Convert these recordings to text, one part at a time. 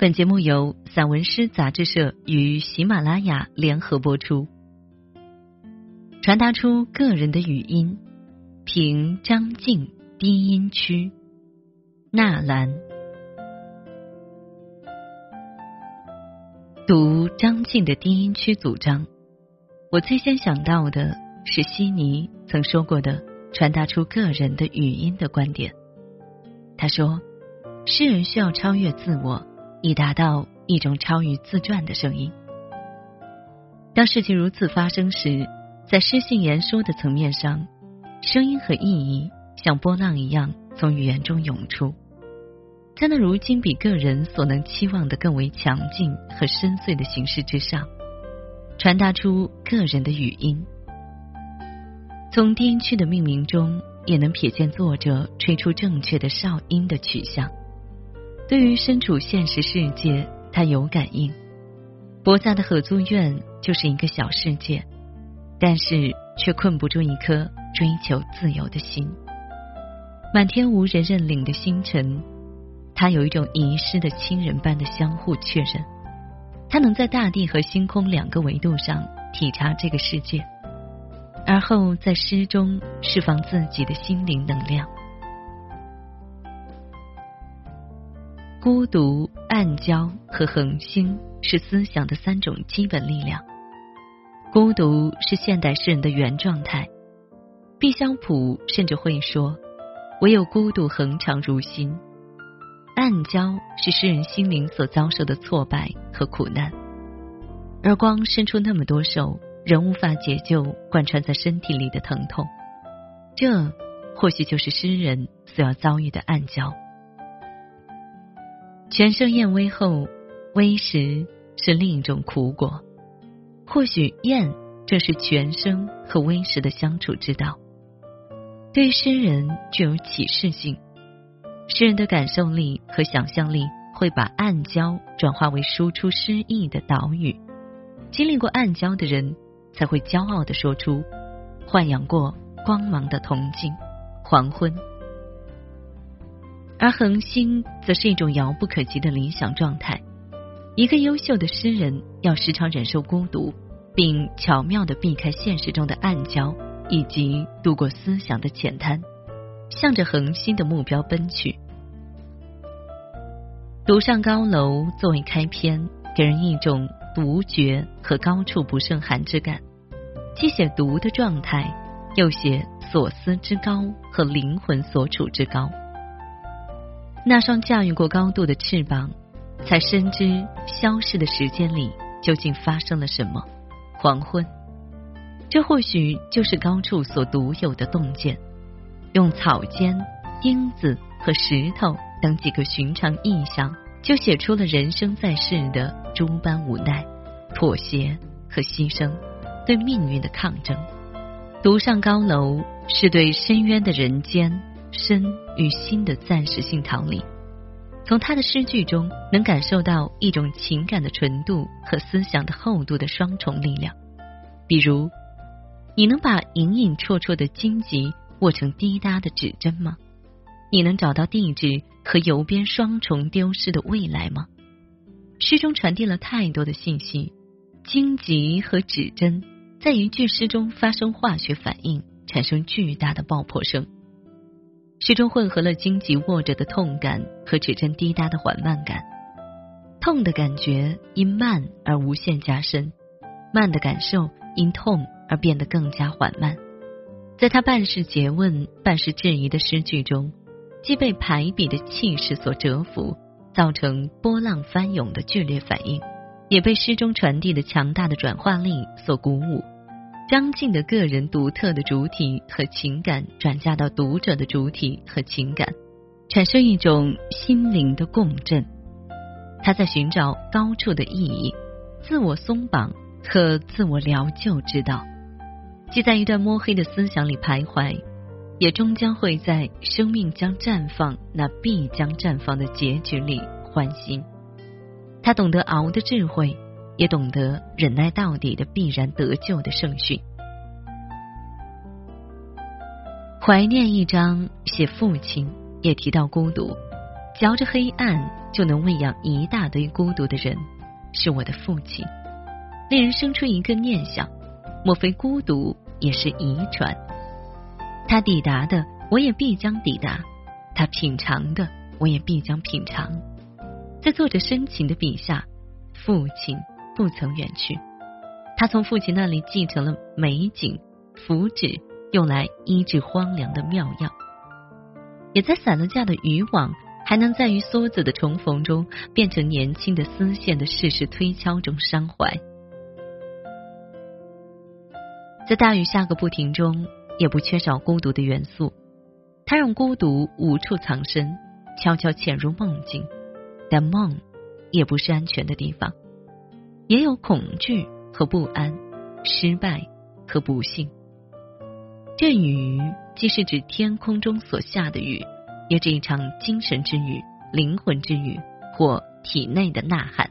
本节目由散文诗杂志社与喜马拉雅联合播出，传达出个人的语音。凭张静低音区，纳兰读张静的低音区组章，我最先想到的是悉尼曾说过的传达出个人的语音的观点。他说，诗人需要超越自我。以达到一种超于自传的声音。当事情如此发生时，在诗性言说的层面上，声音和意义像波浪一样从语言中涌出，在那如今比个人所能期望的更为强劲和深邃的形式之上，传达出个人的语音。从低音区的命名中，也能瞥见作者吹出正确的哨音的取向。对于身处现实世界，他有感应。博萨的合租院就是一个小世界，但是却困不住一颗追求自由的心。满天无人认领的星辰，他有一种遗失的亲人般的相互确认。他能在大地和星空两个维度上体察这个世界，而后在诗中释放自己的心灵能量。孤独、暗礁和恒星是思想的三种基本力量。孤独是现代诗人的原状态。毕肖普甚至会说：“唯有孤独恒长如新。”暗礁是诗人心灵所遭受的挫败和苦难。而光伸出那么多手，仍无法解救贯穿在身体里的疼痛。这或许就是诗人所要遭遇的暗礁。全盛宴微后，微时是另一种苦果。或许宴正是全生和微时的相处之道。对诗人具有启示性，诗人的感受力和想象力会把暗礁转化为输出诗意的岛屿。经历过暗礁的人，才会骄傲的说出：“豢养过光芒的铜镜，黄昏。”而恒星则是一种遥不可及的理想状态。一个优秀的诗人要时常忍受孤独，并巧妙的避开现实中的暗礁，以及度过思想的浅滩，向着恒星的目标奔去。独上高楼作为开篇，给人一种独绝和高处不胜寒之感，既写独的状态，又写所思之高和灵魂所处之高。那双驾驭过高度的翅膀，才深知消逝的时间里究竟发生了什么。黄昏，这或许就是高处所独有的洞见。用草尖、钉子和石头等几个寻常意象，就写出了人生在世的诸般无奈、妥协和牺牲，对命运的抗争。独上高楼，是对深渊的人间。身与心的暂时性逃离，从他的诗句中能感受到一种情感的纯度和思想的厚度的双重力量。比如，你能把隐隐绰绰的荆棘握成滴答的指针吗？你能找到地址和邮编双重丢失的未来吗？诗中传递了太多的信息，荆棘和指针在一句诗中发生化学反应，产生巨大的爆破声。其中混合了荆棘握着的痛感和指针滴答的缓慢感，痛的感觉因慢而无限加深，慢的感受因痛而变得更加缓慢。在他半是诘问、半是质疑的诗句中，既被排比的气势所折服，造成波浪翻涌的剧烈反应，也被诗中传递的强大的转化力所鼓舞。张晋的个人独特的主体和情感转嫁到读者的主体和情感，产生一种心灵的共振。他在寻找高处的意义、自我松绑和自我疗救之道，既在一段摸黑的思想里徘徊，也终将会在生命将绽放那必将绽放的结局里欢欣。他懂得熬的智慧。也懂得忍耐到底的必然得救的圣训。怀念一章写父亲，也提到孤独。嚼着黑暗就能喂养一大堆孤独的人，是我的父亲。令人生出一个念想：莫非孤独也是遗传？他抵达的，我也必将抵达；他品尝的，我也必将品尝。在作者深情的笔下，父亲不曾远去。他从父亲那里继承了美景、福祉，用来医治荒凉的妙药，也在散了架的渔网还能在与梭子的重逢中变成年轻的丝线的事事推敲中伤怀。在大雨下个不停中，也不缺少孤独的元素。他让孤独无处藏身，悄悄潜入梦境。但梦也不是安全的地方，也有恐惧和不安，失败和不幸。这雨既是指天空中所下的雨，也是一场精神之雨、灵魂之雨或体内的呐喊。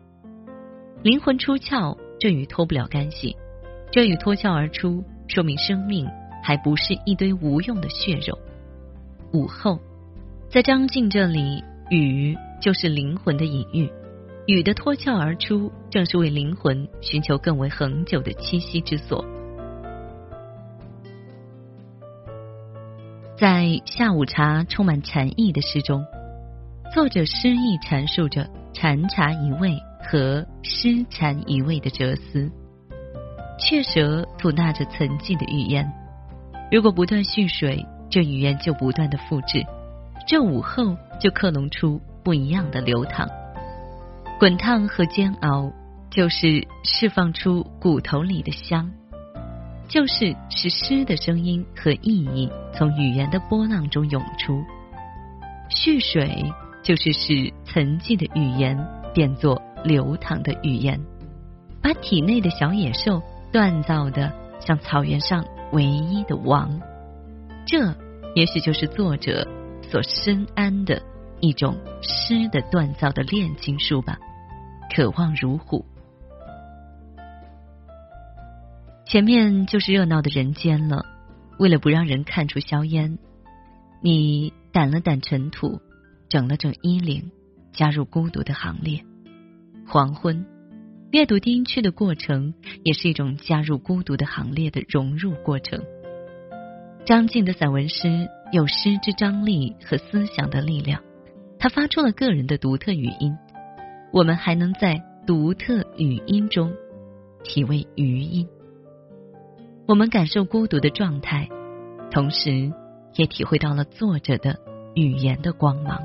灵魂出窍，这雨脱不了干系。这雨脱壳而出，说明生命还不是一堆无用的血肉。午后，在张静这里，雨就是灵魂的隐喻。雨的脱壳而出，正是为灵魂寻求更为恒久的栖息之所。在下午茶充满禅意的诗中，作者诗意阐述着禅茶一味和诗禅一味的哲思。雀舌吐纳着沉寂的语言，如果不断蓄水，这语言就不断的复制，这午后就克隆出不一样的流淌。滚烫和煎熬，就是释放出骨头里的香，就是使诗的声音和意义从语言的波浪中涌出。蓄水，就是使沉寂的语言变作流淌的语言，把体内的小野兽。锻造的像草原上唯一的王，这也许就是作者所深谙的一种诗的锻造的炼金术吧。渴望如虎，前面就是热闹的人间了。为了不让人看出硝烟，你掸了掸尘土，整了整衣领，加入孤独的行列。黄昏。阅读丁区的过程，也是一种加入孤独的行列的融入过程。张静的散文诗有诗之张力和思想的力量，他发出了个人的独特语音。我们还能在独特语音中体味余音，我们感受孤独的状态，同时也体会到了作者的语言的光芒。